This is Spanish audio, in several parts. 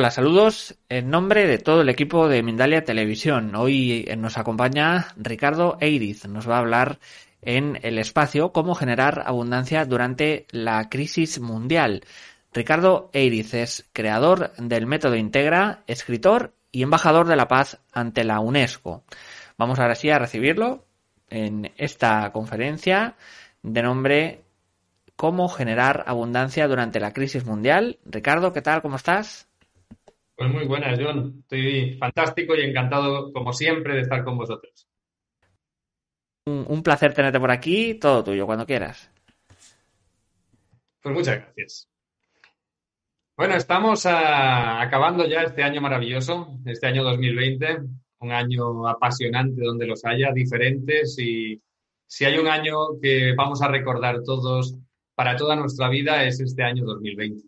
Hola, saludos en nombre de todo el equipo de Mindalia Televisión. Hoy nos acompaña Ricardo Eiriz. Nos va a hablar en el espacio cómo generar abundancia durante la crisis mundial. Ricardo Eiriz es creador del método Integra, escritor y embajador de la paz ante la UNESCO. Vamos ahora sí a recibirlo en esta conferencia de nombre Cómo generar abundancia durante la crisis mundial. Ricardo, ¿qué tal? ¿Cómo estás? Pues muy buenas, John. Estoy fantástico y encantado, como siempre, de estar con vosotros. Un, placer tenerte por aquí, todo tuyo, cuando quieras. Pues muchas gracias. Bueno, estamos acabando ya este año maravilloso, este año 2020, un año apasionante donde los haya, diferentes y si hay un año que vamos a recordar todos para toda nuestra vida es este año 2020.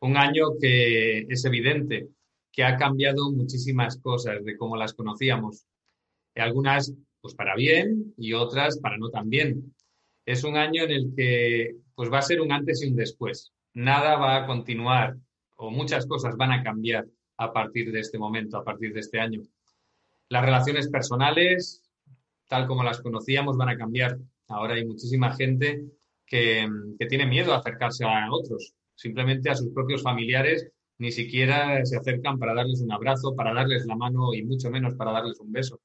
Un año que es evidente que ha cambiado muchísimas cosas de cómo las conocíamos. Algunas, pues para bien y otras para no tan bien. Es un año en el que pues va a ser un antes y un después. Nada va a continuar o muchas cosas van a cambiar a partir de este momento, a partir de este año. Las relaciones personales, tal como las conocíamos, van a cambiar. Ahora hay muchísima gente que, que tiene miedo a acercarse a otros, simplemente a sus propios familiares ni siquiera se acercan para darles un abrazo, para darles la mano y mucho menos para darles un beso.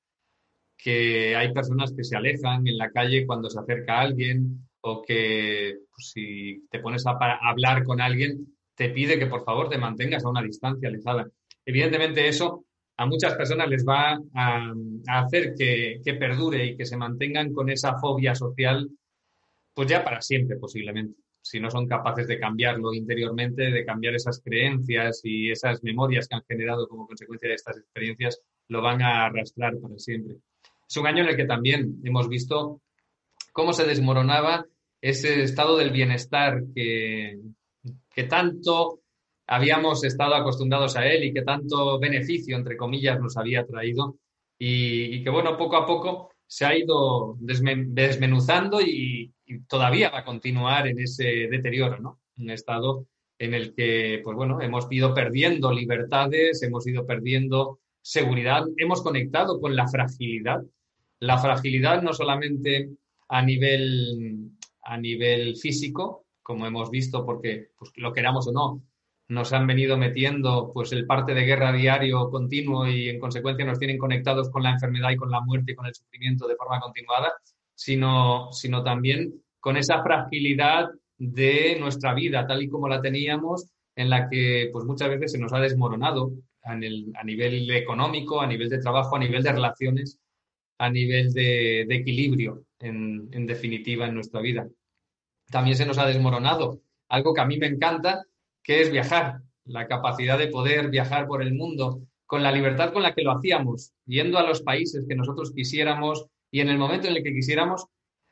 Que hay personas que se alejan en la calle cuando se acerca a alguien o que pues, si te pones a, hablar con alguien te pide que por favor te mantengas a una distancia alejada. Evidentemente eso a muchas personas les va a, hacer que, que perdure y que se mantengan con esa fobia social pues ya para siempre posiblemente si no son capaces de cambiarlo interiormente, de cambiar esas creencias y esas memorias que han generado como consecuencia de estas experiencias, lo van a arrastrar para siempre. Es un año en el que también hemos visto cómo se desmoronaba ese estado del bienestar que, que tanto habíamos estado acostumbrados a él y que tanto beneficio, entre comillas, nos había traído y, y que, bueno, poco a poco se ha ido desmenuzando y, todavía va a continuar en ese deterioro, ¿no? Un estado en el que, pues bueno, hemos ido perdiendo libertades, hemos ido perdiendo seguridad, hemos conectado con la fragilidad. La fragilidad no solamente a nivel, a nivel físico, como hemos visto, porque pues, lo queramos o no, nos han venido metiendo pues el parte de guerra diario continuo y en consecuencia nos tienen conectados con la enfermedad y con la muerte y con el sufrimiento de forma continuada, sino, sino también con esa fragilidad de nuestra vida tal y como la teníamos, en la que pues muchas veces se nos ha desmoronado a, nivel económico, a nivel de trabajo, a nivel de relaciones, a nivel de, equilibrio, en, en definitiva, en nuestra vida. También se nos ha desmoronado algo que a mí me encanta, que es viajar, la capacidad de poder viajar por el mundo con la libertad con la que lo hacíamos, yendo a los países que nosotros quisiéramos y en el momento en el que quisiéramos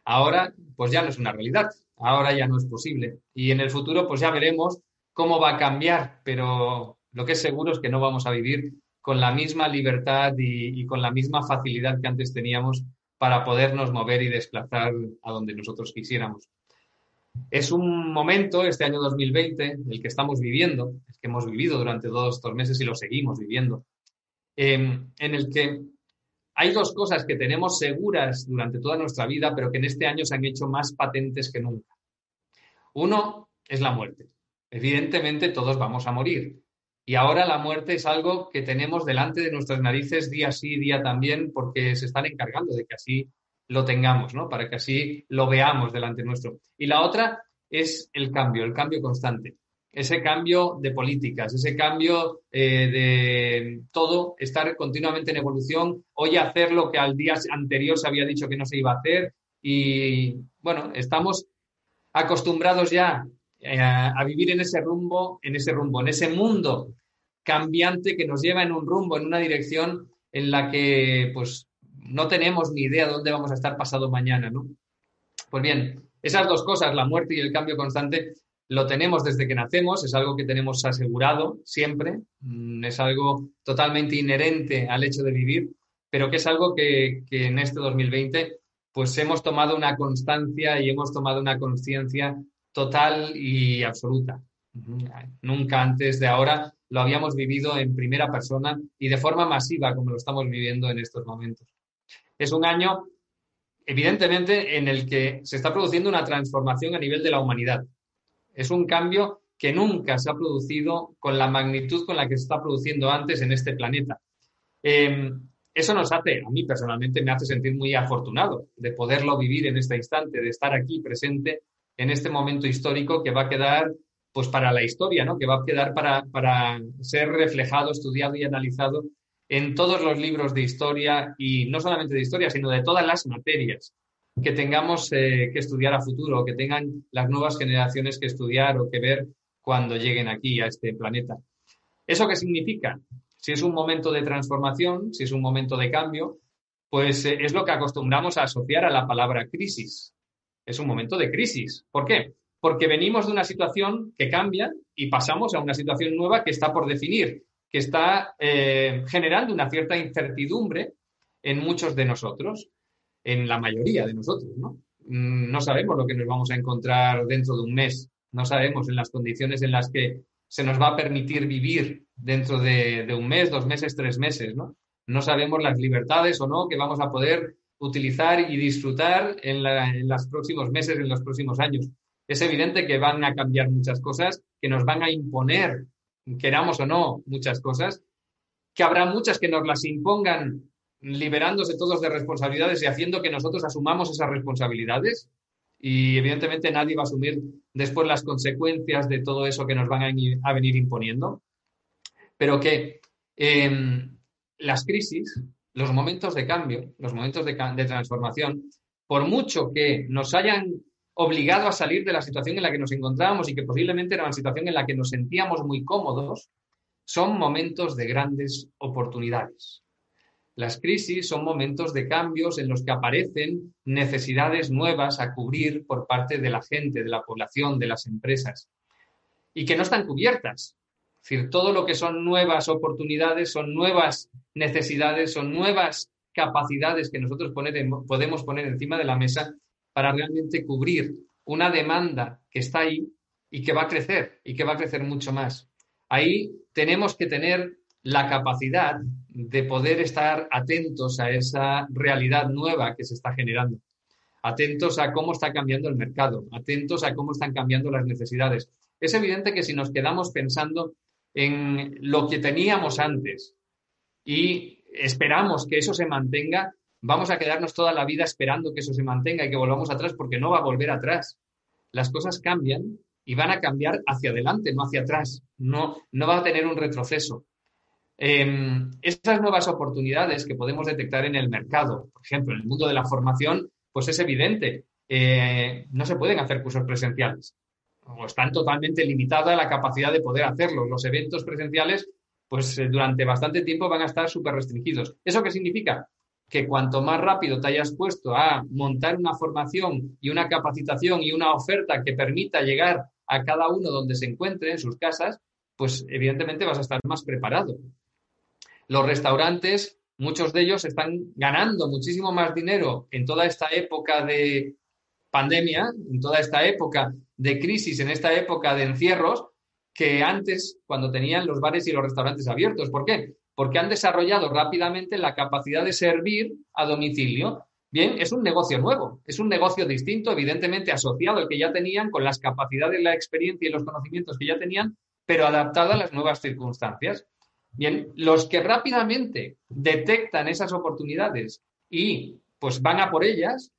Ahora, pues ya no es una realidad, ahora ya no es posible. Y en el futuro, pues ya veremos cómo va a cambiar, pero lo que es seguro es que no vamos a vivir con la misma libertad y, con la misma facilidad que antes teníamos para podernos mover y desplazar a donde nosotros quisiéramos. Es un momento, este año 2020, el que estamos viviendo, el que hemos vivido durante todos estos meses y lo seguimos viviendo, en el que hay dos cosas que tenemos seguras durante toda nuestra vida, pero que en este año se han hecho más patentes que nunca. Uno es la muerte. Evidentemente todos vamos a morir. Y ahora la muerte es algo que tenemos delante de nuestras narices día sí, día también, porque se están encargando de que así lo tengamos, ¿no? Para que así lo veamos delante nuestro. Y la otra es el cambio, el cambio constante ese cambio de políticas, ese cambio eh, de todo, estar continuamente en evolución, hoy hacer lo que al día anterior se había dicho que no se iba a hacer y bueno, estamos acostumbrados ya eh, a vivir en ese rumbo, en ese rumbo, en ese mundo cambiante que nos lleva en un rumbo, en una dirección en la que pues no tenemos ni idea de dónde vamos a estar pasado mañana, ¿no? Pues bien, esas dos cosas, la muerte y el cambio constante, lo tenemos desde que nacemos, es algo que tenemos asegurado siempre, mm, es algo totalmente inherente al hecho de vivir, pero que es algo que, en este 2020 pues hemos tomado una constancia y hemos tomado una conciencia total y absoluta. Nunca antes de ahora lo habíamos vivido en primera persona y de forma masiva como lo estamos viviendo en estos momentos. Es un año, evidentemente, en el que se está produciendo una transformación a nivel de la humanidad. Es un cambio que nunca se ha producido con la magnitud con la que se está produciendo antes en este planeta. Em, eso nos hace, a mí personalmente me hace sentir muy afortunado de poderlo vivir en este instante, de estar aquí presente en este momento histórico que va a quedar pues para la historia, ¿no? Que va a quedar para, para ser reflejado, estudiado y analizado en todos los libros de historia y no solamente de historia, sino de todas las materias que tengamos eh, que estudiar a futuro, que tengan las nuevas generaciones que estudiar o que ver cuando lleguen aquí a este planeta. ¿Eso qué significa? Si es un momento de transformación, si es un momento de cambio, pues eh, es lo que acostumbramos a asociar a la palabra crisis. Es un momento de crisis. ¿Por qué? porque venimos de una situación que cambia y pasamos a una situación nueva que está por definir, que está eh, generando una cierta incertidumbre en muchos de nosotros, en la mayoría de nosotros, ¿no? Mm, no sabemos lo que nos vamos a encontrar dentro de un mes, no sabemos en las condiciones en las que se nos va a permitir vivir dentro de, un mes, dos meses, tres meses, ¿no? No sabemos las libertades o no que vamos a poder utilizar y disfrutar en, en los próximos meses, en los próximos años es evidente que van a cambiar muchas cosas, que nos van a imponer, queramos o no, muchas cosas, que habrá muchas que nos las impongan liberándose todos de responsabilidades y haciendo que nosotros asumamos esas responsabilidades. Y evidentemente nadie va a asumir después las consecuencias de todo eso que nos van a, venir imponiendo. Pero que em, las crisis, los momentos de cambio, los momentos de transformación, por mucho que nos hayan obligado a salir de la situación en la que nos encontrábamos y que posiblemente era una situación en la que nos sentíamos muy cómodos, son momentos de grandes oportunidades. Las crisis son momentos de cambios en los que aparecen necesidades nuevas a cubrir por parte de la gente, de la población, de las empresas, y que no están cubiertas. Es decir, todo lo que son nuevas oportunidades son nuevas necesidades, son nuevas capacidades que nosotros podemos poner encima de la mesa para realmente cubrir una demanda que está ahí y que va a crecer y que va a crecer mucho más. Ahí tenemos que tener la capacidad de poder estar atentos a esa realidad nueva que se está generando, atentos a cómo está cambiando el mercado, atentos a cómo están cambiando las necesidades. Es evidente que si nos quedamos pensando en lo que teníamos antes y esperamos que eso se mantenga, vamos a quedarnos toda la vida esperando que eso se mantenga y que volvamos atrás porque no va a volver atrás. Las cosas cambian y van a cambiar hacia adelante, no hacia atrás. No, no va a tener un retroceso. Eh, estas nuevas oportunidades que podemos detectar en el mercado, por ejemplo, en el mundo de la formación, pues es evidente. Eh, no se pueden hacer cursos presenciales o están totalmente limitada la capacidad de poder hacerlo. Los eventos presenciales, pues eh, durante bastante tiempo van a estar súper restringidos. ¿Eso qué significa? Que cuanto más rápido te hayas puesto a montar una formación y una capacitación y una oferta que permita llegar a cada uno donde se encuentre en sus casas, pues evidentemente vas a estar más preparado. Los restaurantes, muchos de ellos están ganando muchísimo más dinero en toda esta época de pandemia, en toda esta época de crisis, en esta época de encierros, que antes cuando tenían los bares y los restaurantes abiertos. ¿Por qué? Porque han desarrollado rápidamente la capacidad de servir a domicilio. Bien, es un negocio nuevo, es un negocio distinto, evidentemente asociado al que ya tenían, con las capacidades, la experiencia y los conocimientos que ya tenían, pero adaptado a las nuevas circunstancias. Bien, los que rápidamente detectan esas oportunidades y pues van a por ellas,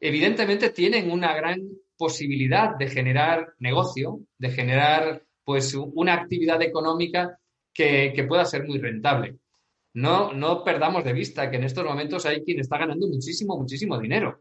evidentemente tienen una gran posibilidad de generar negocio, de generar pues una actividad económica que, pueda ser muy rentable. No, no perdamos de vista que en estos momentos hay quien está ganando muchísimo, muchísimo dinero.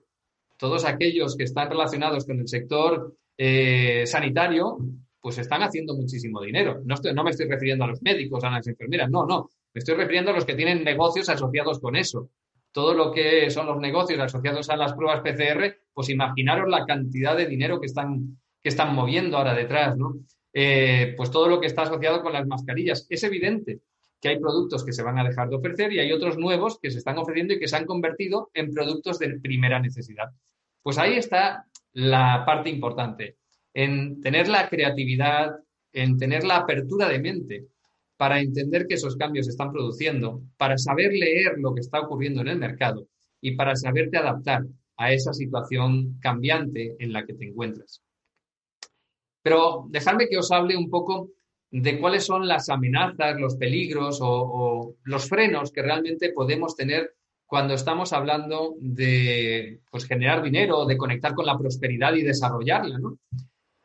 Todos aquellos que están relacionados con el sector eh, sanitario, pues están haciendo muchísimo dinero. No, no me estoy refiriendo a los médicos, a las enfermeras, no, no. Me estoy refiriendo a los que tienen negocios asociados con eso. Todo lo que son los negocios asociados a las pruebas PCR, pues imaginaros la cantidad de dinero que están, que están moviendo ahora detrás, ¿no? Eh, pues todo lo que está asociado con las mascarillas. Es evidente que hay productos que se van a dejar de ofrecer y hay otros nuevos que se están ofreciendo y que se han convertido en productos de primera necesidad. Pues ahí está la parte importante, en tener la creatividad, en tener la apertura de mente para entender que esos cambios se están produciendo, para saber leer lo que está ocurriendo en el mercado y para saberte adaptar a esa situación cambiante en la que te encuentras. Pero dejadme que os hable un poco de cuáles son las amenazas, los peligros o, los frenos que realmente podemos tener cuando estamos hablando de pues, generar dinero, de conectar con la prosperidad y desarrollarla.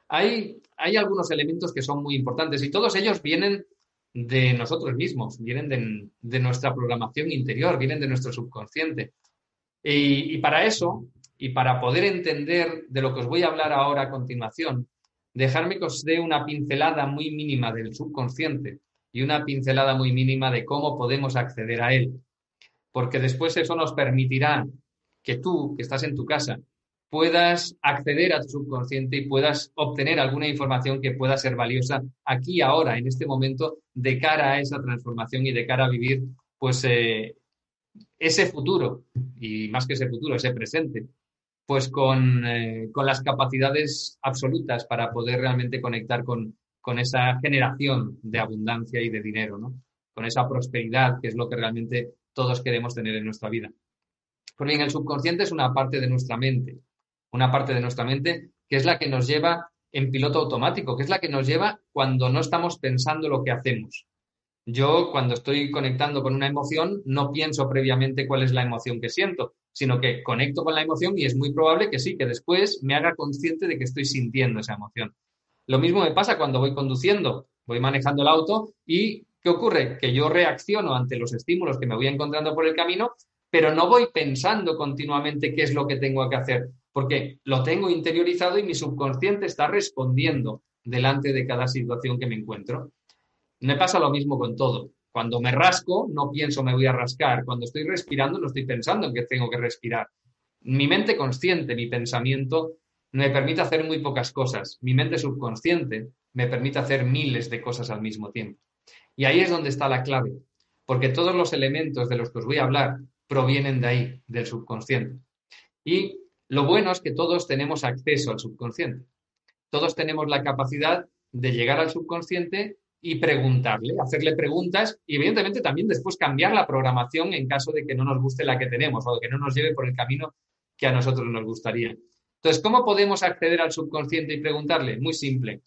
Hay, hay algunos elementos que son muy importantes y todos ellos vienen de nosotros mismos, vienen de, nuestra programación interior, vienen de nuestro subconsciente. Y, y, para eso, y para poder entender de lo que os voy a hablar ahora a continuación, dejarme que os dé una pincelada muy mínima del subconsciente y una pincelada muy mínima de cómo podemos acceder a él. Porque después eso nos permitirá que tú, que estás en tu casa, puedas acceder a tu subconsciente y puedas obtener alguna información que pueda ser valiosa aquí, ahora, en este momento, de cara a esa transformación y de cara a vivir, pues, eh, ese futuro, y más que ese futuro, ese presente, pues con, eh, con, las capacidades absolutas para poder realmente conectar con, con, esa generación de abundancia y de dinero, ¿no? Con esa prosperidad que es lo que realmente todos queremos tener en nuestra vida. Pues bien, el subconsciente es una parte de nuestra mente, una parte de nuestra mente que es la que nos lleva en piloto automático, que es la que nos lleva cuando no estamos pensando lo que hacemos. Yo cuando estoy conectando con una emoción no pienso previamente cuál es la emoción que siento, sino que conecto con la emoción y es muy probable que sí, que después me haga consciente de que estoy sintiendo esa emoción. Lo mismo me pasa cuando voy conduciendo, voy manejando el auto y ¿qué ocurre? Que yo reacciono ante los estímulos que me voy encontrando por el camino, pero no voy pensando continuamente qué es lo que tengo que hacer, porque lo tengo interiorizado y mi subconsciente está respondiendo delante de cada situación que me encuentro. Me pasa lo mismo con todo. Cuando me rasco, no pienso me voy a rascar. Cuando estoy respirando, no estoy pensando en que tengo que respirar. Mi mente consciente, mi pensamiento, me permite hacer muy pocas cosas. Mi mente subconsciente me permite hacer miles de cosas al mismo tiempo. Y ahí es donde está la clave, porque todos los elementos de los que os voy a hablar provienen de ahí, del subconsciente. Y lo bueno es que todos tenemos acceso al subconsciente. Todos tenemos la capacidad de llegar al subconsciente y preguntarle, hacerle preguntas y evidentemente también después cambiar la programación en caso de que no nos guste la que tenemos o que no nos lleve por el camino que a nosotros nos gustaría. Entonces, ¿cómo podemos acceder al subconsciente y preguntarle? Muy simple.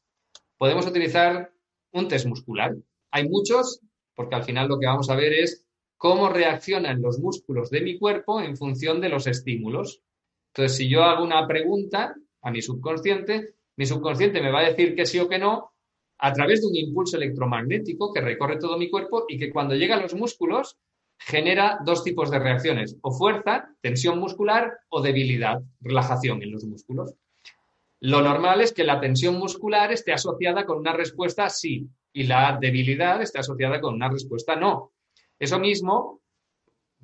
Podemos utilizar un test muscular. Hay muchos, porque al final lo que vamos a ver es cómo reaccionan los músculos de mi cuerpo en función de los estímulos. Entonces, si yo hago una pregunta a mi subconsciente, mi subconsciente me va a decir que sí o que no, a través de un impulso electromagnético que recorre todo mi cuerpo y que cuando llega a los músculos genera dos tipos de reacciones, o fuerza, tensión muscular, o debilidad, relajación en los músculos. Lo normal es que la tensión muscular esté asociada con una respuesta sí y la debilidad esté asociada con una respuesta no. Eso mismo,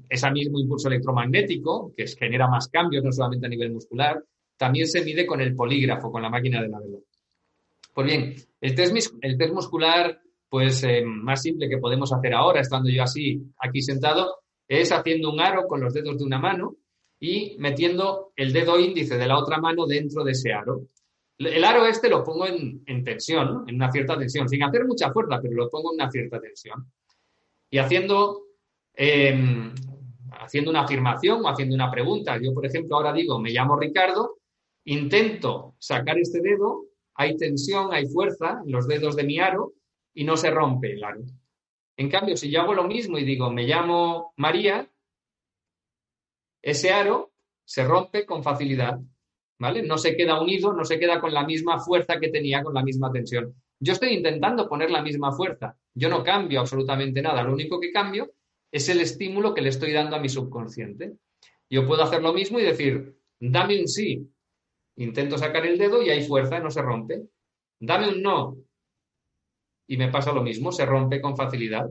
ese mismo impulso electromagnético, que genera más cambios no solamente a nivel muscular, también se mide con el polígrafo, con la máquina de la vela. Pues bien, el test, muscular pues eh, más simple que podemos hacer ahora, estando yo así aquí sentado, es haciendo un aro con los dedos de una mano y metiendo el dedo índice de la otra mano dentro de ese aro. El aro este lo pongo en, tensión, en una cierta tensión, sin hacer mucha fuerza, pero lo pongo en una cierta tensión. Y haciendo, em, haciendo una afirmación o haciendo una pregunta, yo por ejemplo ahora digo, me llamo Ricardo, intento sacar este dedo hay tensión, hay fuerza en los dedos de mi aro y no se rompe el aro. En cambio, si yo hago lo mismo y digo, me llamo María, ese aro se rompe con facilidad, ¿vale? No se queda unido, no se queda con la misma fuerza que tenía, con la misma tensión. Yo estoy intentando poner la misma fuerza, yo no cambio absolutamente nada, lo único que cambio es el estímulo que le estoy dando a mi subconsciente. Yo puedo hacer lo mismo y decir, dame un sí, Intento sacar el dedo y hay fuerza, no se rompe. Dame un no. Y me pasa lo mismo, se rompe con facilidad.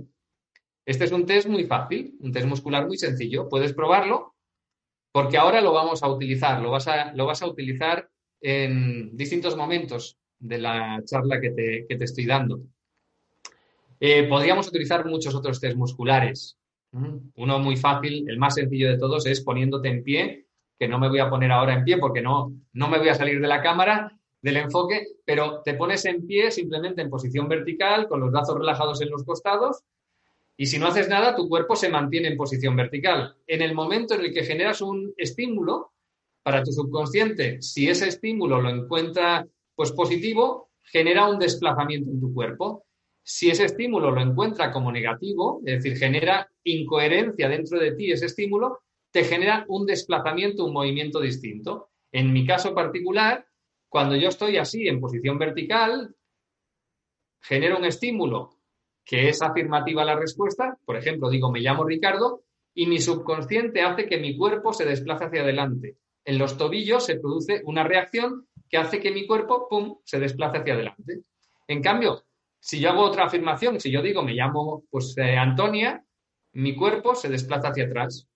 Este es un test muy fácil, un test muscular muy sencillo. Puedes probarlo porque ahora lo vamos a utilizar, lo vas a, lo vas a utilizar en distintos momentos de la charla que te, que te estoy dando. Eh, podríamos utilizar muchos otros test musculares. Uno muy fácil, el más sencillo de todos, es poniéndote en pie que no me voy a poner ahora en pie porque no, no me voy a salir de la cámara del enfoque, pero te pones en pie simplemente en posición vertical, con los brazos relajados en los costados, y si no haces nada, tu cuerpo se mantiene en posición vertical. En el momento en el que generas un estímulo para tu subconsciente, si ese estímulo lo encuentra pues positivo, genera un desplazamiento en tu cuerpo. Si ese estímulo lo encuentra como negativo, es decir, genera incoherencia dentro de ti ese estímulo, te genera un desplazamiento, un movimiento distinto. En mi caso particular, cuando yo estoy así en posición vertical, genero un estímulo que es afirmativa la respuesta, por ejemplo, digo, me llamo Ricardo, y mi subconsciente hace que mi cuerpo se desplace hacia adelante. En los tobillos se produce una reacción que hace que mi cuerpo, ¡pum!, se desplace hacia adelante. En cambio, si yo hago otra afirmación, si yo digo, me llamo pues, eh, Antonia, mi cuerpo se desplaza hacia atrás.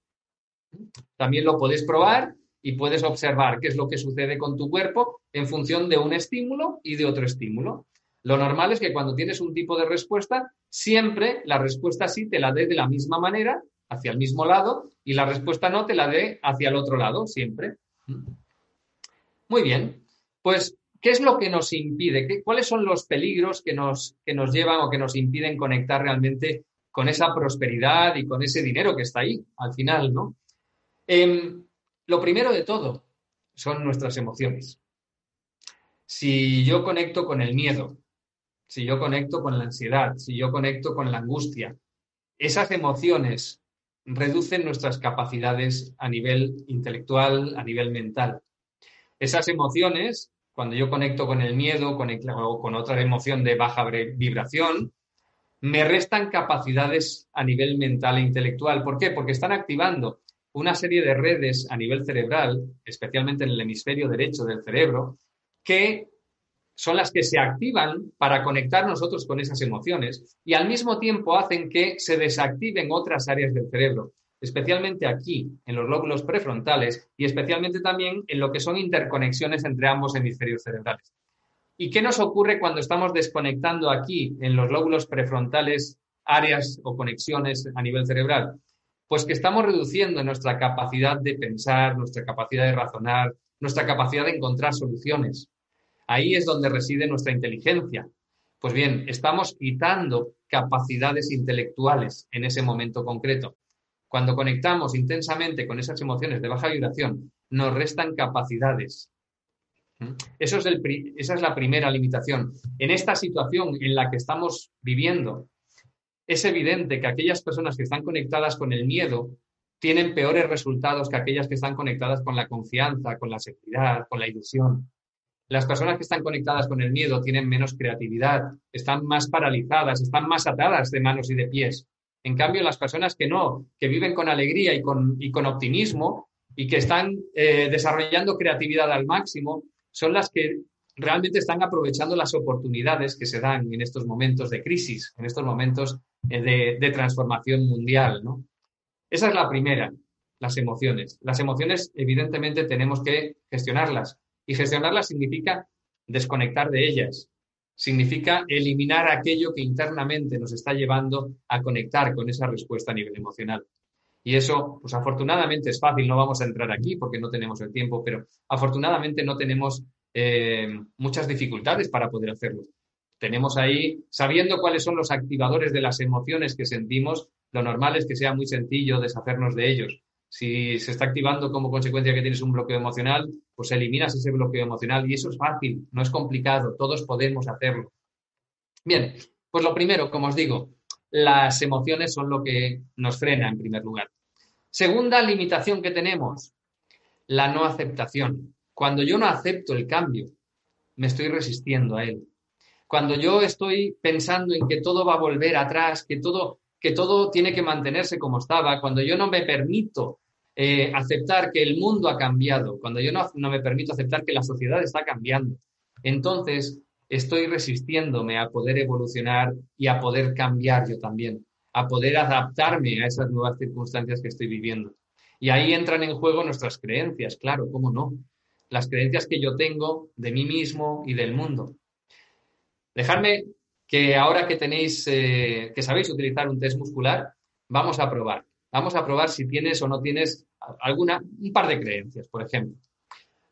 También lo puedes probar y puedes observar qué es lo que sucede con tu cuerpo en función de un estímulo y de otro estímulo. Lo normal es que cuando tienes un tipo de respuesta, siempre la respuesta sí te la dé de la misma manera, hacia el mismo lado, y la respuesta no te la dé hacia el otro lado, siempre. Muy bien. Pues, ¿qué es lo que nos impide? ¿Qué, ¿Cuáles son los peligros que nos, que nos llevan o que nos impiden conectar realmente con esa prosperidad y con ese dinero que está ahí al final, ¿no? Em, lo primero de todo son nuestras emociones. Si yo conecto con el miedo, si yo conecto con la ansiedad, si yo conecto con la angustia, esas emociones reducen nuestras capacidades a nivel intelectual, a nivel mental. Esas emociones, cuando yo conecto con el miedo o con otra emoción de baja vibración, me restan capacidades a nivel mental e intelectual. ¿Por qué? Porque están activando una serie de redes a nivel cerebral, especialmente en el hemisferio derecho del cerebro, que son las que se activan para conectar nosotros con esas emociones y al mismo tiempo hacen que se desactiven otras áreas del cerebro, especialmente aquí, en los lóbulos prefrontales y especialmente también en lo que son interconexiones entre ambos hemisferios cerebrales. ¿Y qué nos ocurre cuando estamos desconectando aquí, en los lóbulos prefrontales, áreas o conexiones a nivel cerebral? Pues que estamos reduciendo nuestra capacidad de pensar, nuestra capacidad de razonar, nuestra capacidad de encontrar soluciones. Ahí es donde reside nuestra inteligencia. Pues bien, estamos quitando capacidades intelectuales en ese momento concreto. Cuando conectamos intensamente con esas emociones de baja vibración, nos restan capacidades. Esa es la primera limitación. En esta situación en la que estamos viviendo, es evidente que aquellas personas que están conectadas con el miedo tienen peores resultados que aquellas que están conectadas con la confianza, con la seguridad, con la ilusión. Las personas que están conectadas con el miedo tienen menos creatividad, están más paralizadas, están más atadas de manos y de pies. En cambio, las personas que no, que viven con alegría y con, optimismo y que están eh, desarrollando creatividad al máximo, son las que realmente están aprovechando las oportunidades que se dan en estos momentos de crisis, en estos momentos eh, de, transformación mundial. ¿no? Esa es la primera, las emociones. Las emociones, evidentemente, tenemos que gestionarlas. Y gestionarlas significa desconectar de ellas, significa eliminar aquello que internamente nos está llevando a conectar con esa respuesta a nivel emocional. Y eso, pues afortunadamente es fácil, no vamos a entrar aquí porque no tenemos el tiempo, pero afortunadamente no tenemos eh, muchas dificultades para poder hacerlo. Tenemos ahí, sabiendo cuáles son los activadores de las emociones que sentimos, lo normal es que sea muy sencillo deshacernos de ellos. Si se está activando como consecuencia que tienes un bloqueo emocional, pues eliminas ese bloqueo emocional y eso es fácil, no es complicado, todos podemos hacerlo. Bien, pues lo primero, como os digo, las emociones son lo que nos frena en primer lugar. Segunda limitación que tenemos, la no aceptación. Cuando yo no acepto el cambio, me estoy resistiendo a él. Cuando yo estoy pensando en que todo va a volver atrás, que todo, que todo tiene que mantenerse como estaba, cuando yo no me permito eh, aceptar que el mundo ha cambiado, cuando yo no, no me permito aceptar que la sociedad está cambiando, entonces estoy resistiéndome a poder evolucionar y a poder cambiar yo también, a poder adaptarme a esas nuevas circunstancias que estoy viviendo. Y ahí entran en juego nuestras creencias, claro, ¿cómo no? Las creencias que yo tengo de mí mismo y del mundo. Dejadme que ahora que tenéis, eh, que sabéis utilizar un test muscular, vamos a probar. Vamos a probar si tienes o no tienes alguna, un par de creencias, por ejemplo.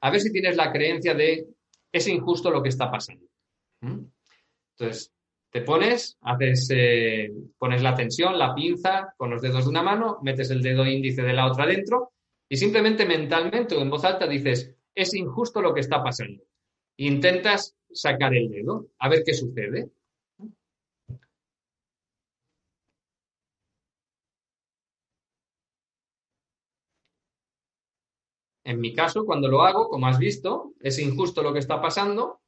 A ver si tienes la creencia de es injusto lo que está pasando. ¿Mm? Entonces, te pones, haces, eh, pones la tensión, la pinza con los dedos de una mano, metes el dedo índice de la otra dentro y simplemente mentalmente o en voz alta dices, es injusto lo que está pasando. Intentas sacar el dedo, a ver qué sucede. En mi caso, cuando lo hago, como has visto, es injusto lo que está pasando,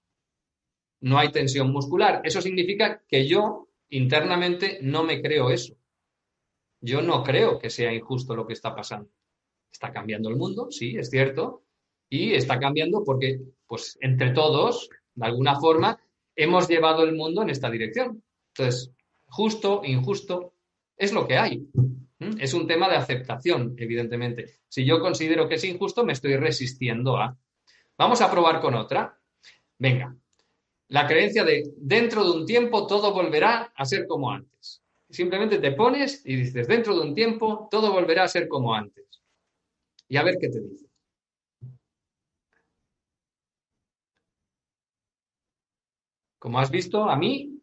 no hay tensión muscular. Eso significa que yo internamente no me creo eso. Yo no creo que sea injusto lo que está pasando. Está cambiando el mundo, sí, es cierto, y está cambiando porque, pues, entre todos, de alguna forma, hemos llevado el mundo en esta dirección. Entonces, justo, injusto, es lo que hay. ¿Mm? Es un tema de aceptación, evidentemente. Si yo considero que es injusto, me estoy resistiendo a. Vamos a probar con otra. Venga, la creencia de dentro de un tiempo todo volverá a ser como antes. Simplemente te pones y dices, dentro de un tiempo todo volverá a ser como antes. Y a ver qué te dice. Como has visto, a mí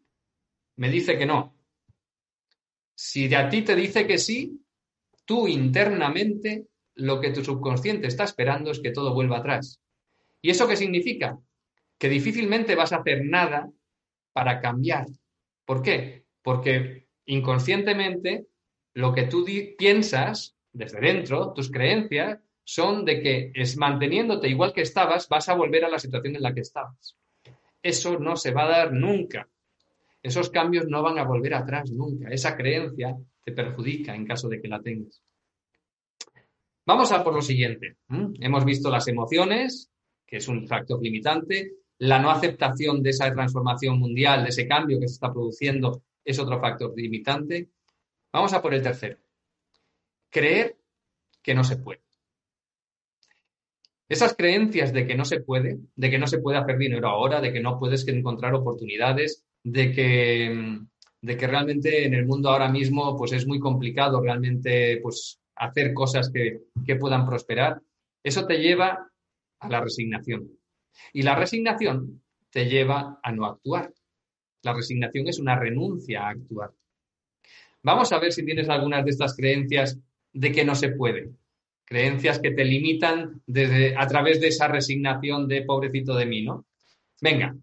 me dice que no. Si de a ti te dice que sí, tú internamente lo que tu subconsciente está esperando es que todo vuelva atrás. ¿Y eso qué significa? Que difícilmente vas a hacer nada para cambiar. ¿Por qué? Porque inconscientemente lo que tú piensas desde dentro, tus creencias, son de que es manteniéndote igual que estabas, vas a volver a la situación en la que estabas. Eso no se va a dar nunca. Esos cambios no van a volver atrás nunca. Esa creencia te perjudica en caso de que la tengas. Vamos a por lo siguiente. Hemos visto las emociones, que es un factor limitante. La no aceptación de esa transformación mundial, de ese cambio que se está produciendo, es otro factor limitante. Vamos a por el tercero. Creer que no se puede. Esas creencias de que no se puede, de que no se puede hacer dinero ahora, de que no puedes encontrar oportunidades, de que, de que realmente en el mundo ahora mismo pues es muy complicado realmente pues hacer cosas que, que puedan prosperar, eso te lleva a la resignación. Y la resignación te lleva a no actuar. La resignación es una renuncia a actuar. Vamos a ver si tienes algunas de estas creencias de que no se puede. Creencias que te limitan desde, a través de esa resignación de pobrecito de mí, ¿no? Venga,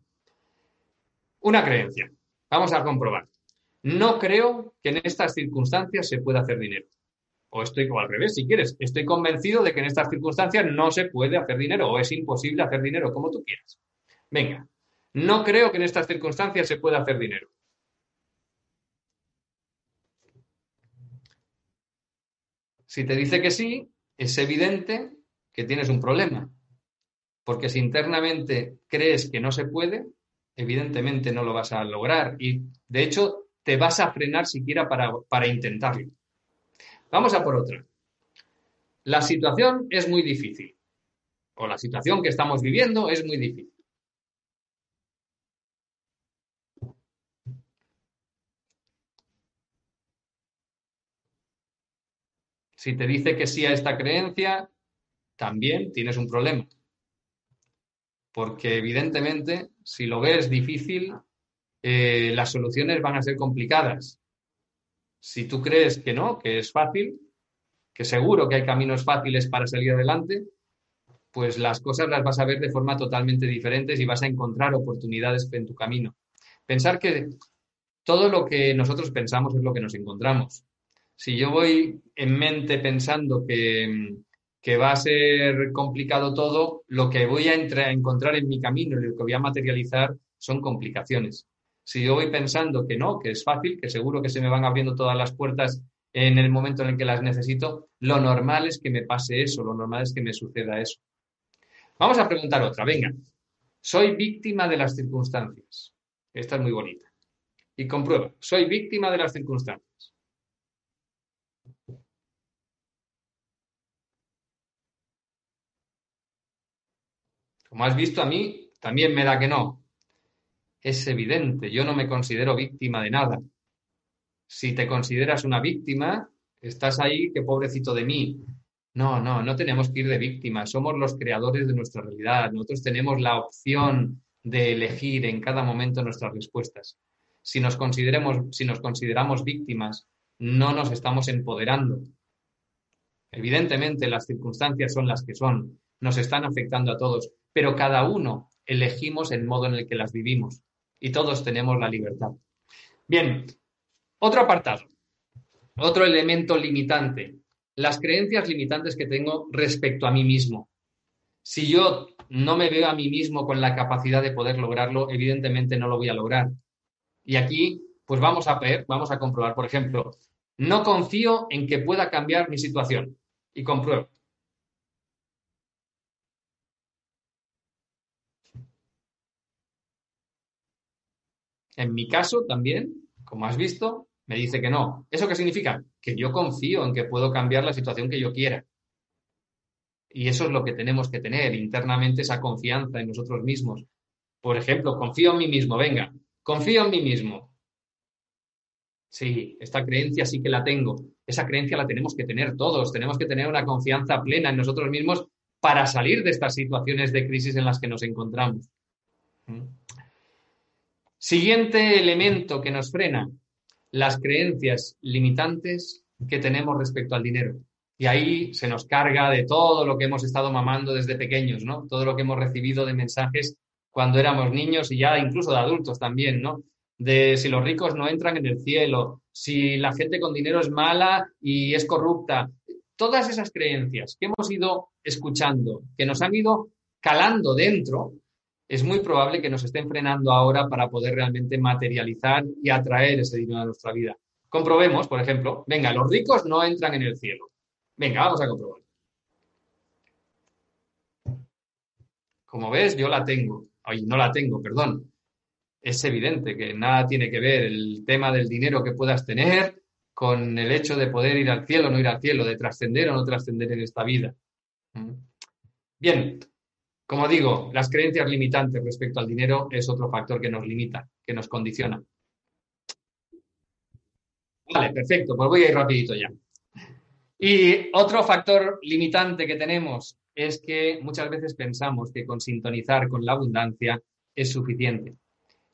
una creencia. Vamos a comprobar. No creo que en estas circunstancias se pueda hacer dinero. O estoy, o al revés, si quieres, estoy convencido de que en estas circunstancias no se puede hacer dinero o es imposible hacer dinero, como tú quieras. Venga, no creo que en estas circunstancias se pueda hacer dinero. Si te dice que sí, es evidente que tienes un problema. Porque si internamente crees que no se puede, evidentemente no lo vas a lograr y de hecho te vas a frenar siquiera para, para intentarlo. Vamos a por otra. La situación es muy difícil o la situación que estamos viviendo es muy difícil. Si te dice que sí a esta creencia, también tienes un problema porque evidentemente si lo ves difícil, eh, las soluciones van a ser complicadas. Si tú crees que no, que es fácil, que seguro que hay caminos fáciles para salir adelante, pues las cosas las vas a ver de forma totalmente diferente y vas a encontrar oportunidades en tu camino. Pensar que todo lo que nosotros pensamos es lo que nos encontramos. Si yo voy en mente pensando que, que va a ser complicado todo, lo que voy a, encontrar en mi camino y lo que voy a materializar son complicaciones. Si yo voy pensando que no, que es fácil, que seguro que se me van abriendo todas las puertas en el momento en el que las necesito, lo normal es que me pase eso, lo normal es que me suceda eso. Vamos a preguntar otra, venga. Soy víctima de las circunstancias. Esta es muy bonita. Y comprueba, soy víctima de las circunstancias. Como has visto a mí, también me da que no. Es evidente, yo no me considero víctima de nada. Si te consideras una víctima, estás ahí, qué pobrecito de mí. No, no, no tenemos que ir de víctimas, somos los creadores de nuestra realidad, nosotros tenemos la opción de elegir en cada momento nuestras respuestas. Si nos, si nos consideramos víctimas, no nos estamos empoderando. Evidentemente las circunstancias son las que son, nos están afectando a todos, pero cada uno elegimos el modo en el que las vivimos y todos tenemos la libertad. Bien, otro apartado, otro elemento limitante, las creencias limitantes que tengo respecto a mí mismo. Si yo no me veo a mí mismo con la capacidad de poder lograrlo, evidentemente no lo voy a lograr. Y aquí, pues vamos a ver, vamos a comprobar, por ejemplo, no confío en que pueda cambiar mi situación. Y compruebo. En mi caso también, como has visto, me dice que no. ¿Eso qué significa? Que yo confío en que puedo cambiar la situación que yo quiera. Y eso es lo que tenemos que tener internamente, esa confianza en nosotros mismos. Por ejemplo, confío en mí mismo, venga, confío en mí mismo. Sí, esta creencia sí que la tengo. Esa creencia la tenemos que tener todos. Tenemos que tener una confianza plena en nosotros mismos para salir de estas situaciones de crisis en las que nos encontramos. Siguiente elemento que nos frena, las creencias limitantes que tenemos respecto al dinero. Y ahí se nos carga de todo lo que hemos estado mamando desde pequeños, ¿no? Todo lo que hemos recibido de mensajes cuando éramos niños y ya incluso de adultos también, ¿no? De si los ricos no entran en el cielo, si la gente con dinero es mala y es corrupta. Todas esas creencias que hemos ido escuchando, que nos han ido calando dentro, es muy probable que nos estén frenando ahora para poder realmente materializar y atraer ese dinero a nuestra vida. Comprobemos, por ejemplo, venga, los ricos no entran en el cielo. Venga, vamos a comprobar. Como ves, yo la tengo. Ay, no la tengo, perdón. Es evidente que nada tiene que ver el tema del dinero que puedas tener con el hecho de poder ir al cielo o no ir al cielo, de trascender o no trascender en esta vida. ¿Mm? Bien, como digo, las creencias limitantes respecto al dinero es otro factor que nos limita, que nos condiciona. Vale, perfecto, pues voy a ir rapidito ya. Y otro factor limitante que tenemos es que muchas veces pensamos que con sintonizar con la abundancia es suficiente,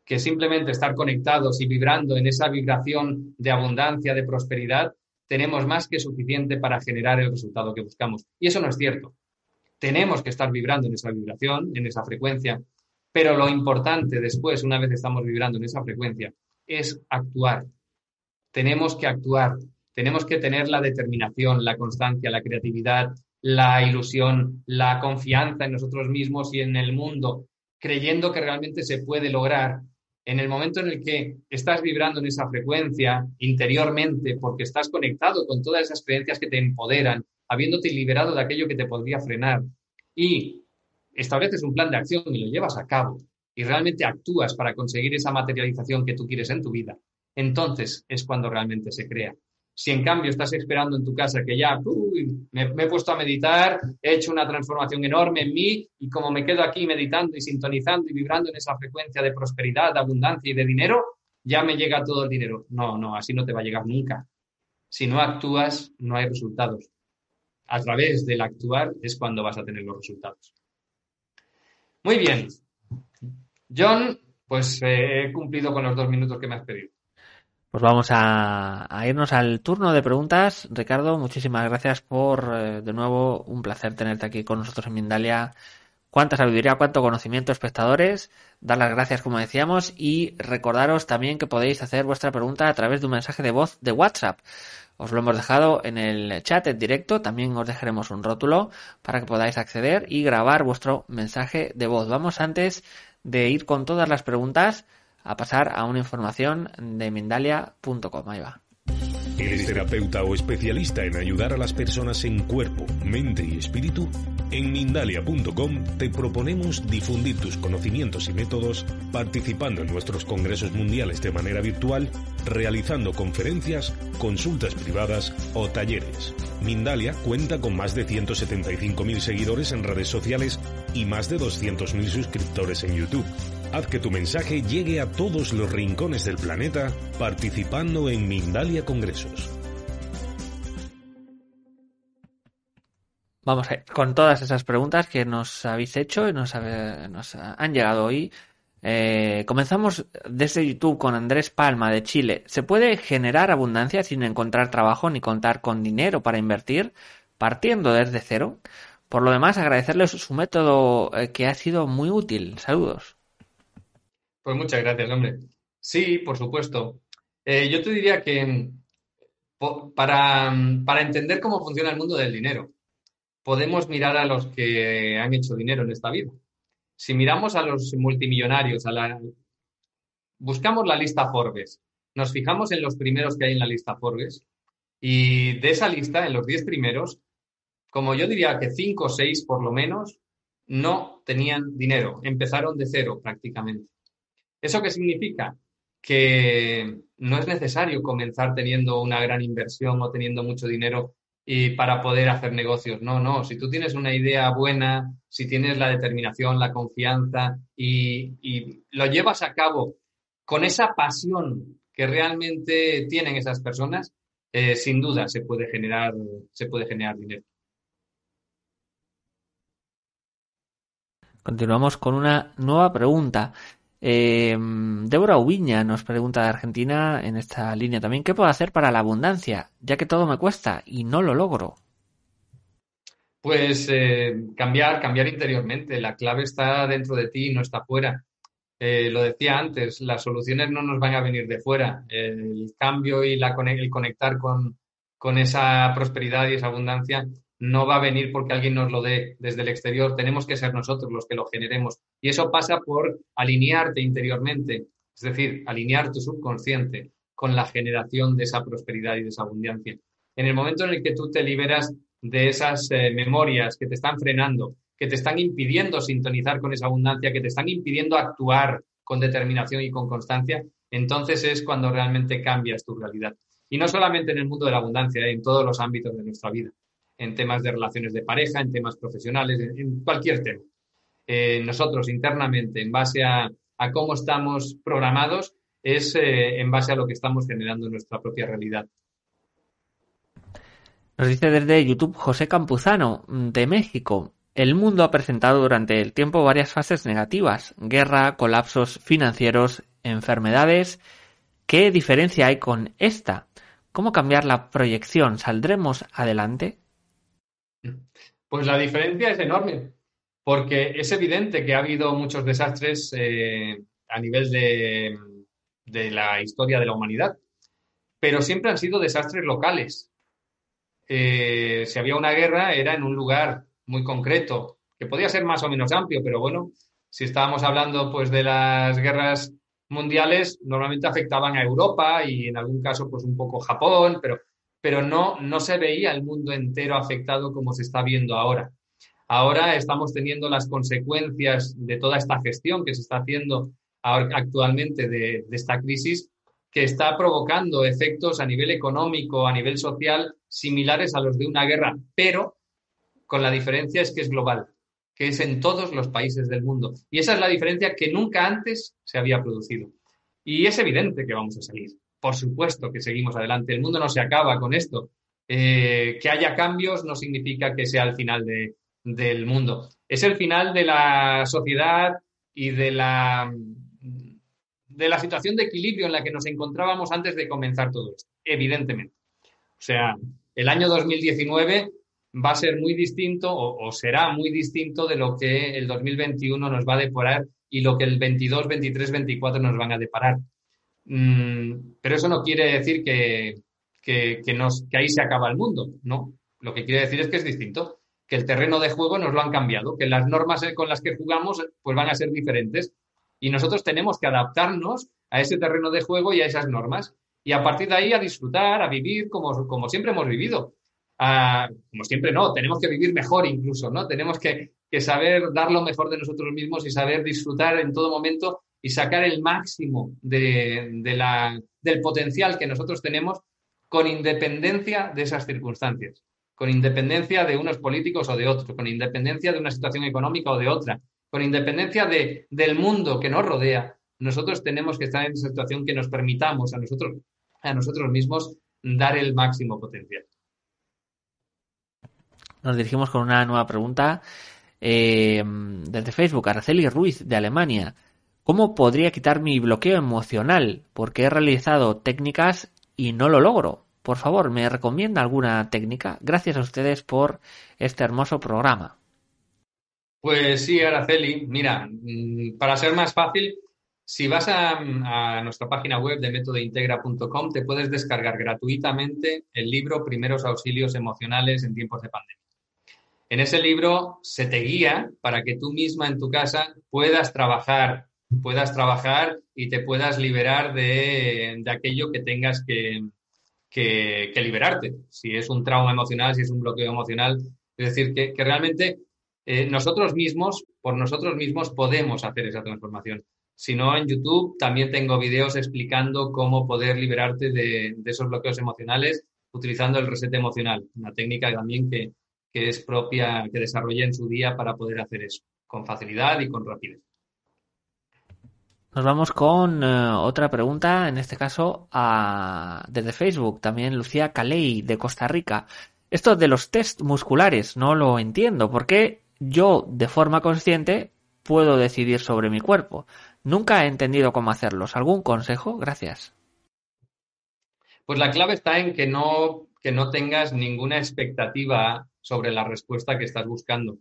que simplemente estar conectados y vibrando en esa vibración de abundancia, de prosperidad, tenemos más que suficiente para generar el resultado que buscamos. Y eso no es cierto tenemos que estar vibrando en esa vibración, en esa frecuencia, pero lo importante después, una vez estamos vibrando en esa frecuencia, es actuar. Tenemos que actuar, tenemos que tener la determinación, la constancia, la creatividad, la ilusión, la confianza en nosotros mismos y en el mundo, creyendo que realmente se puede lograr. En el momento en el que estás vibrando en esa frecuencia interiormente, porque estás conectado con todas esas creencias que te empoderan, habiéndote liberado de aquello que te podría frenar y estableces un plan de acción y lo llevas a cabo y realmente actúas para conseguir esa materialización que tú quieres en tu vida, entonces es cuando realmente se crea. Si en cambio estás esperando en tu casa que ya me, me, he puesto a meditar, he hecho una transformación enorme en mí y como me quedo aquí meditando y sintonizando y vibrando en esa frecuencia de prosperidad, de abundancia y de dinero, ya me llega todo el dinero. No, no, así no te va a llegar nunca. Si no actúas, no hay resultados a través del actuar es cuando vas a tener los resultados. Muy bien. John, pues eh, he cumplido con los dos minutos que me has pedido. Pues vamos a, irnos al turno de preguntas. Ricardo, muchísimas gracias por, eh, de nuevo, un placer tenerte aquí con nosotros en Mindalia. Cuánta sabiduría, cuánto conocimiento, espectadores. Dar las gracias, como decíamos, y recordaros también que podéis hacer vuestra pregunta a través de un mensaje de voz de WhatsApp. Os lo hemos dejado en el chat en directo, también os dejaremos un rótulo para que podáis acceder y grabar vuestro mensaje de voz. Vamos antes de ir con todas las preguntas a pasar a una información de Mindalia.com. Ahí va. ¿Eres terapeuta o especialista en ayudar a las personas en cuerpo, mente y espíritu? En Mindalia.com te proponemos difundir tus conocimientos y métodos participando en nuestros congresos mundiales de manera virtual, realizando conferencias, consultas privadas o talleres. Mindalia cuenta con más de 175.000 seguidores en redes sociales y más de 200.000 suscriptores en YouTube. Haz que tu mensaje llegue a todos los rincones del planeta participando en Mindalia Congresos. Vamos a ir con todas esas preguntas que nos habéis hecho y nos, han llegado hoy. Eh, comenzamos desde YouTube con Andrés Palma de Chile. ¿Se puede generar abundancia sin encontrar trabajo ni contar con dinero para invertir, partiendo desde cero? Por lo demás, agradecerle su método eh, que ha sido muy útil. Saludos. Pues muchas gracias, hombre. Sí, por supuesto. Eh, yo te diría que para, para entender cómo funciona el mundo del dinero, podemos mirar a los que han hecho dinero en esta vida. Si miramos a los multimillonarios, a la... buscamos la lista Forbes, nos fijamos en los primeros que hay en la lista Forbes y de esa lista, en los 10 primeros, como yo diría que 5 o 6 por lo menos, no tenían dinero, empezaron de cero prácticamente. ¿Eso qué significa? Que no es necesario comenzar teniendo una gran inversión o teniendo mucho dinero y para poder hacer negocios. No, no, si tú tienes una idea buena, si tienes la determinación, la confianza y, lo llevas a cabo con esa pasión que realmente tienen esas personas, eh, sin duda se puede generar, se puede generar dinero. Continuamos con una nueva pregunta. Eh, Débora Ubiña nos pregunta de Argentina en esta línea también, ¿qué puedo hacer para la abundancia? Ya que todo me cuesta y no lo logro. Pues eh, cambiar, cambiar interiormente. La clave está dentro de ti, no está fuera. Eh, lo decía antes, las soluciones no nos van a venir de fuera. El cambio y la, el conectar con, con esa prosperidad y esa abundancia no va a venir porque alguien nos lo dé desde el exterior, tenemos que ser nosotros los que lo generemos. Y eso pasa por alinearte interiormente, es decir, alinear tu subconsciente con la generación de esa prosperidad y de esa abundancia. En el momento en el que tú te liberas de esas eh, memorias que te están frenando, que te están impidiendo sintonizar con esa abundancia, que te están impidiendo actuar con determinación y con constancia, entonces es cuando realmente cambias tu realidad. Y no solamente en el mundo de la abundancia, en todos los ámbitos de nuestra vida en temas de relaciones de pareja, en temas profesionales, en, cualquier tema. Eh, nosotros internamente, en base a, cómo estamos programados, es eh, en base a lo que estamos generando en nuestra propia realidad. Nos dice desde YouTube José Campuzano, de México. El mundo ha presentado durante el tiempo varias fases negativas, guerra, colapsos financieros, enfermedades. ¿Qué diferencia hay con esta? ¿Cómo cambiar la proyección? ¿Saldremos adelante? Pues la diferencia es enorme, porque es evidente que ha habido muchos desastres eh, a nivel de, la historia de la humanidad, pero siempre han sido desastres locales. Eh, si había una guerra era en un lugar muy concreto, que podía ser más o menos amplio, pero bueno, si estábamos hablando pues de las guerras mundiales, normalmente afectaban a Europa y en algún caso pues un poco Japón, pero pero no, no se veía el mundo entero afectado como se está viendo ahora. Ahora estamos teniendo las consecuencias de toda esta gestión que se está haciendo actualmente de, esta crisis, que está provocando efectos a nivel económico, a nivel social, similares a los de una guerra, pero con la diferencia es que es global, que es en todos los países del mundo. Y esa es la diferencia que nunca antes se había producido. Y es evidente que vamos a salir por supuesto que seguimos adelante. El mundo no se acaba con esto. Eh, que haya cambios no significa que sea el final del mundo. Es el final de la sociedad y de la, de la situación de equilibrio en la que nos encontrábamos antes de comenzar todo esto, evidentemente. O sea, el año 2019 va a ser muy distinto o, o, será muy distinto de lo que el 2021 nos va a deparar y lo que el 22, 23, 24 nos van a deparar. Mm, pero eso no quiere decir que, que, que ahí se acaba el mundo, ¿no? Lo que quiere decir es que es distinto, que el terreno de juego nos lo han cambiado, que las normas con las que jugamos pues van a ser diferentes y nosotros tenemos que adaptarnos a ese terreno de juego y a esas normas y a partir de ahí a disfrutar, a vivir como, como siempre hemos vivido. como siempre no, tenemos que vivir mejor incluso, ¿no? Tenemos que, que saber dar lo mejor de nosotros mismos y saber disfrutar en todo momento y sacar el máximo de, del potencial que nosotros tenemos con independencia de esas circunstancias, con independencia de unos políticos o de otros, con independencia de una situación económica o de otra, con independencia de, del mundo que nos rodea. Nosotros tenemos que estar en esa situación que nos permitamos a nosotros, a nosotros mismos dar el máximo potencial. Nos dirigimos con una nueva pregunta eh, desde Facebook. Araceli Ruiz, de Alemania. ¿Cómo podría quitar mi bloqueo emocional? Porque he realizado técnicas y no lo logro. Por favor, ¿me recomienda alguna técnica? Gracias a ustedes por este hermoso programa. Pues sí, Araceli. Mira, mm, para ser más fácil, si vas a, nuestra página web de métodointegra.com, te puedes descargar gratuitamente el libro Primeros Auxilios Emocionales en tiempos de pandemia. En ese libro se te guía para que tú misma en tu casa puedas trabajar puedas trabajar y te puedas liberar de, aquello que tengas que, liberarte. Si es un trauma emocional, si es un bloqueo emocional. Es decir, que, realmente eh, nosotros mismos, por nosotros mismos, podemos hacer esa transformación. Si no, en YouTube también tengo videos explicando cómo poder liberarte de, esos bloqueos emocionales utilizando el reset emocional, una técnica también que, que es propia, que desarrollé en su día para poder hacer eso, con facilidad y con rapidez. Nos vamos con eh, otra pregunta, en este caso desde Facebook, también Lucía Caley de Costa Rica. Esto de los test musculares no lo entiendo. ¿Por qué yo, de forma consciente, puedo decidir sobre mi cuerpo? Nunca he entendido cómo hacerlos. ¿Algún consejo? Gracias. Pues la clave está en que no, que no tengas ninguna expectativa sobre la respuesta que estás buscando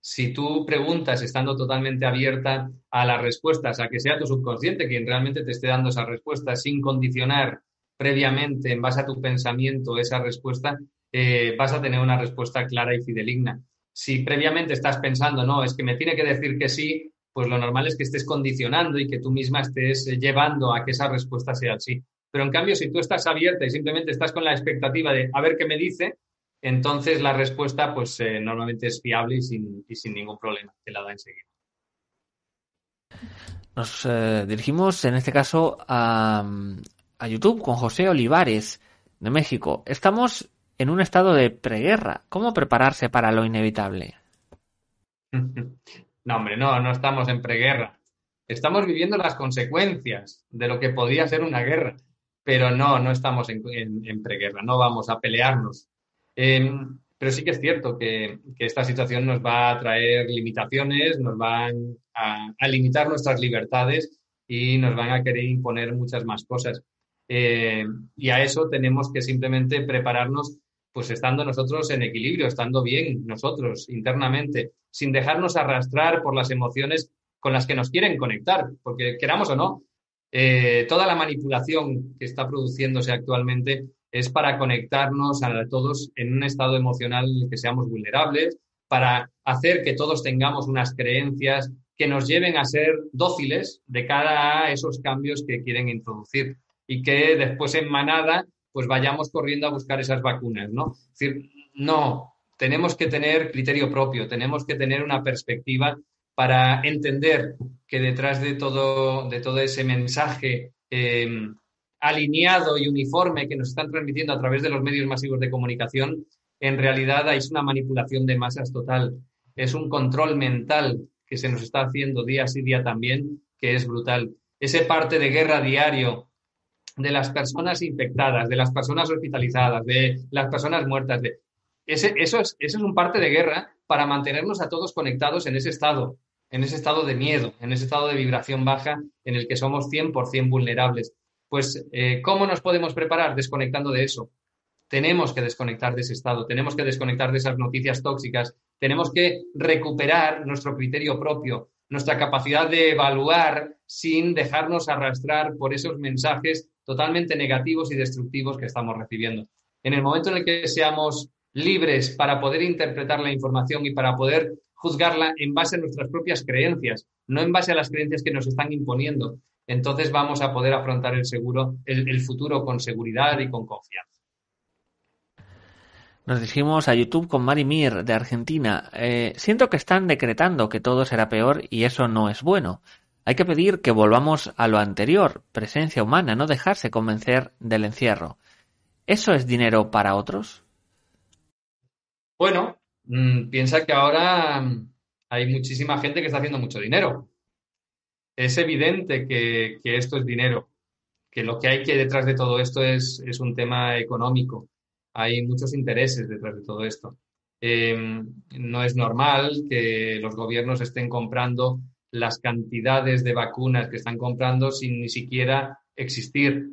si tú preguntas estando totalmente abierta a las respuestas, a que sea tu subconsciente quien realmente te esté dando esa respuesta sin condicionar previamente en base a tu pensamiento esa respuesta, eh, vas a tener una respuesta clara y fideligna. Si previamente estás pensando, no, es que me tiene que decir que sí, pues lo normal es que estés condicionando y que tú misma estés llevando a que esa respuesta sea así. Pero en cambio, si tú estás abierta y simplemente estás con la expectativa de a ver qué me dice, entonces la respuesta pues eh, normalmente es fiable y sin, ningún problema, te la da enseguida. Nos eh, dirigimos en este caso a, a YouTube con José Olivares de México. Estamos en un estado de preguerra. ¿Cómo prepararse para lo inevitable? No, hombre, no, no estamos en preguerra. Estamos viviendo las consecuencias de lo que podría ser una guerra, pero no, no estamos en preguerra, no vamos a pelearnos Em, pero sí que es cierto que, esta situación nos va a traer limitaciones, nos van a, limitar nuestras libertades y nos van a querer imponer muchas más cosas. Em, y a eso tenemos que simplemente prepararnos, pues estando nosotros en equilibrio, estando bien nosotros internamente, sin dejarnos arrastrar por las emociones con las que nos quieren conectar, porque queramos o no, eh, toda la manipulación que está produciéndose actualmente es para conectarnos a todos en un estado emocional en el que seamos vulnerables, para hacer que todos tengamos unas creencias que nos lleven a ser dóciles de cara a esos cambios que quieren introducir y que después en manada pues vayamos corriendo a buscar esas vacunas, ¿no? Es decir, no, tenemos que tener criterio propio, tenemos que tener una perspectiva para entender que detrás de todo, de todo ese mensaje eh, alineado y uniforme que nos están transmitiendo a través de los medios masivos de comunicación, en realidad es una manipulación de masas total. Es un control mental que se nos está haciendo día sí día también, que es brutal. Ese parte de guerra diario de las personas infectadas, de las personas hospitalizadas, de las personas muertas, de... Ese, eso, es, eso es un parte de guerra para mantenernos a todos conectados en ese estado, en ese estado de miedo, en ese estado de vibración baja en el que somos 100% vulnerables. Pues, eh, ¿cómo nos podemos preparar? Desconectando de eso. Tenemos que desconectar de ese estado, tenemos que desconectar de esas noticias tóxicas, tenemos que recuperar nuestro criterio propio, nuestra capacidad de evaluar sin dejarnos arrastrar por esos mensajes totalmente negativos y destructivos que estamos recibiendo. En el momento en el que seamos libres para poder interpretar la información y para poder juzgarla en base a nuestras propias creencias, no en base a las creencias que nos están imponiendo, entonces vamos a poder afrontar el, seguro, el, futuro con seguridad y con confianza. Nos dirigimos a YouTube con Mari Mir de Argentina. Eh, siento que están decretando que todo será peor y eso no es bueno. Hay que pedir que volvamos a lo anterior, presencia humana, no dejarse convencer del encierro. ¿Eso es dinero para otros? Bueno, mm, piensa que ahora mm, hay muchísima gente que está haciendo mucho dinero es evidente que, esto es dinero, que lo que hay que detrás de todo esto es, un tema económico. Hay muchos intereses detrás de todo esto. Em, no es normal que los gobiernos estén comprando las cantidades de vacunas que están comprando sin ni siquiera existir.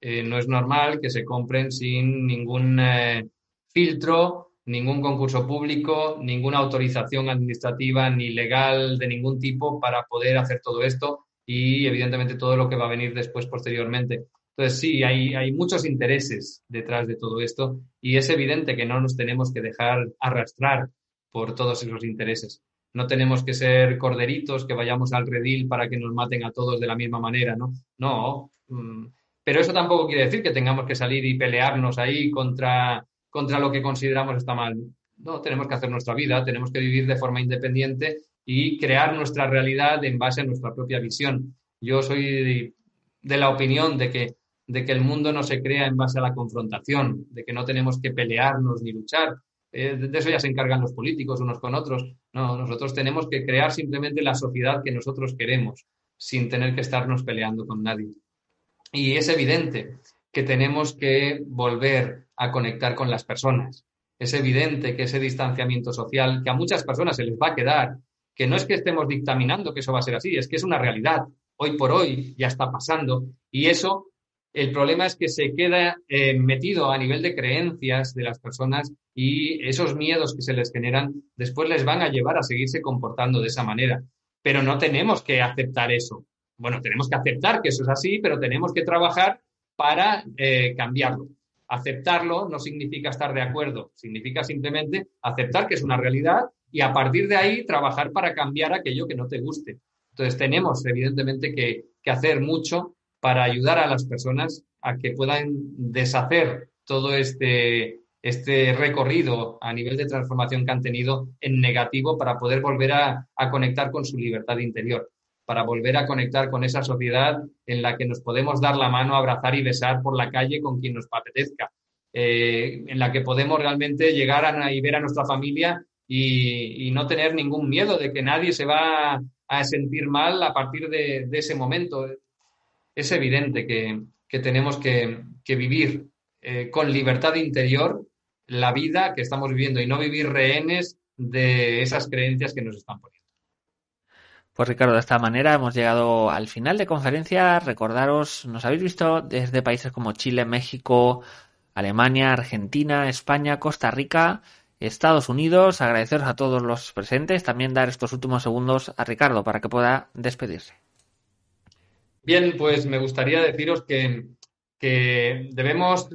Eh, no es normal que se compren sin ningún eh, filtro, ningún concurso público, ninguna autorización administrativa ni legal de ningún tipo para poder hacer todo esto y evidentemente todo lo que va a venir después posteriormente. Entonces, sí, hay, hay muchos intereses detrás de todo esto y es evidente que no nos tenemos que dejar arrastrar por todos esos intereses. No tenemos que ser corderitos que vayamos al redil para que nos maten a todos de la misma manera, ¿no? No. Mm, pero eso tampoco quiere decir que tengamos que salir y pelearnos ahí contra, contra lo que consideramos está mal. No, tenemos que hacer nuestra vida, tenemos que vivir de forma independiente y crear nuestra realidad en base a nuestra propia visión. Yo soy de la opinión de que de que el mundo no se crea en base a la confrontación, de que no tenemos que pelearnos ni luchar. Eh, de eso ya se encargan los políticos unos con otros. No, nosotros tenemos que crear simplemente la sociedad que nosotros queremos, sin tener que estarnos peleando con nadie. Y es evidente que tenemos que volver a conectar con las personas. Es evidente que ese distanciamiento social, que a muchas personas se les va a quedar, que no es que estemos dictaminando que eso va a ser así, es que es una realidad. Hoy por hoy ya está pasando y eso el problema es que se queda eh, metido a nivel de creencias de las personas y esos miedos que se les generan después les van a llevar a seguirse comportando de esa manera. Pero no tenemos que aceptar eso. Bueno, tenemos que aceptar que eso es así, pero tenemos que trabajar para eh, cambiarlo. Aceptarlo no significa estar de acuerdo, significa simplemente aceptar que es una realidad y a partir de ahí trabajar para cambiar aquello que no te guste. Entonces tenemos evidentemente que, hacer mucho para ayudar a las personas a que puedan deshacer todo este, este recorrido a nivel de transformación que han tenido en negativo para poder volver a, conectar con su libertad interior, para volver a conectar con esa sociedad en la que nos podemos dar la mano, abrazar y besar por la calle con quien nos apetezca, eh, en la que podemos realmente llegar a, y ver a nuestra familia y, no tener ningún miedo de que nadie se va a sentir mal a partir de ese momento es evidente que, tenemos que, vivir eh, con libertad interior la vida que estamos viviendo y no vivir rehenes de esas creencias que nos están poniendo. Pues Ricardo, de esta manera hemos llegado al final de conferencia. Recordaros, nos habéis visto desde países como Chile, México, Alemania, Argentina, España, Costa Rica, Estados Unidos. Agradeceros a todos los presentes. También dar estos últimos segundos a Ricardo para que pueda despedirse. Bien, pues me gustaría deciros que, debemos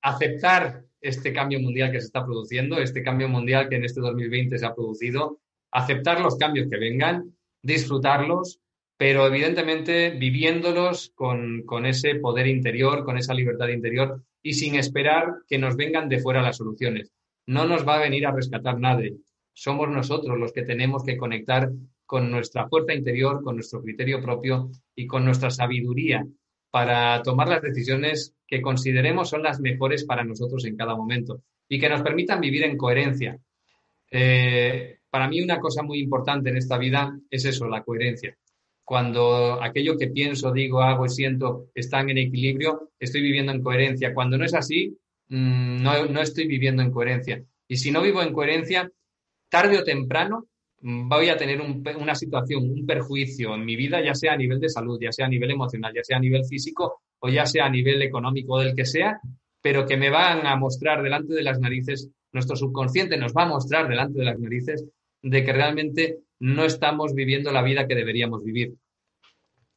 aceptar este cambio mundial que se está produciendo, este cambio mundial que en este 2020 se ha producido, aceptar los cambios que vengan, disfrutarlos, pero evidentemente viviéndolos con, con, ese poder interior, con esa libertad interior y sin esperar que nos vengan de fuera las soluciones. No nos va a venir a rescatar nadie. Somos nosotros los que tenemos que conectar con nuestra fuerza interior, con nuestro criterio propio y con nuestra sabiduría para tomar las decisiones que consideremos son las mejores para nosotros en cada momento y que nos permitan vivir en coherencia. Eh, para mí una cosa muy importante en esta vida es eso, la coherencia. Cuando aquello que pienso, digo, hago y siento están en equilibrio, estoy viviendo en coherencia. Cuando no es así, mm, no, no estoy viviendo en coherencia. Y si no vivo en coherencia, tarde o temprano voy a tener una situación, un perjuicio en mi vida, ya sea a nivel de salud, ya sea a nivel emocional, ya sea a nivel físico o ya sea a nivel económico del que sea, pero que me van a mostrar delante de las narices, nuestro subconsciente nos va a mostrar delante de las narices de que realmente no estamos viviendo la vida que deberíamos vivir.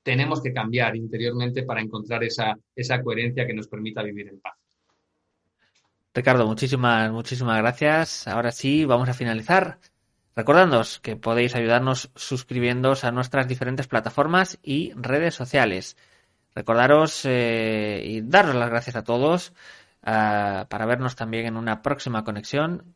Tenemos que cambiar interiormente para encontrar esa, esa coherencia que nos permita vivir en paz. Ricardo, muchísimas, muchísimas gracias. Ahora sí, vamos a finalizar. Recordándoos que podéis ayudarnos suscribiéndoos a nuestras diferentes plataformas y redes sociales. Recordaros eh, y daros las gracias a todos ah, para vernos también en una próxima conexión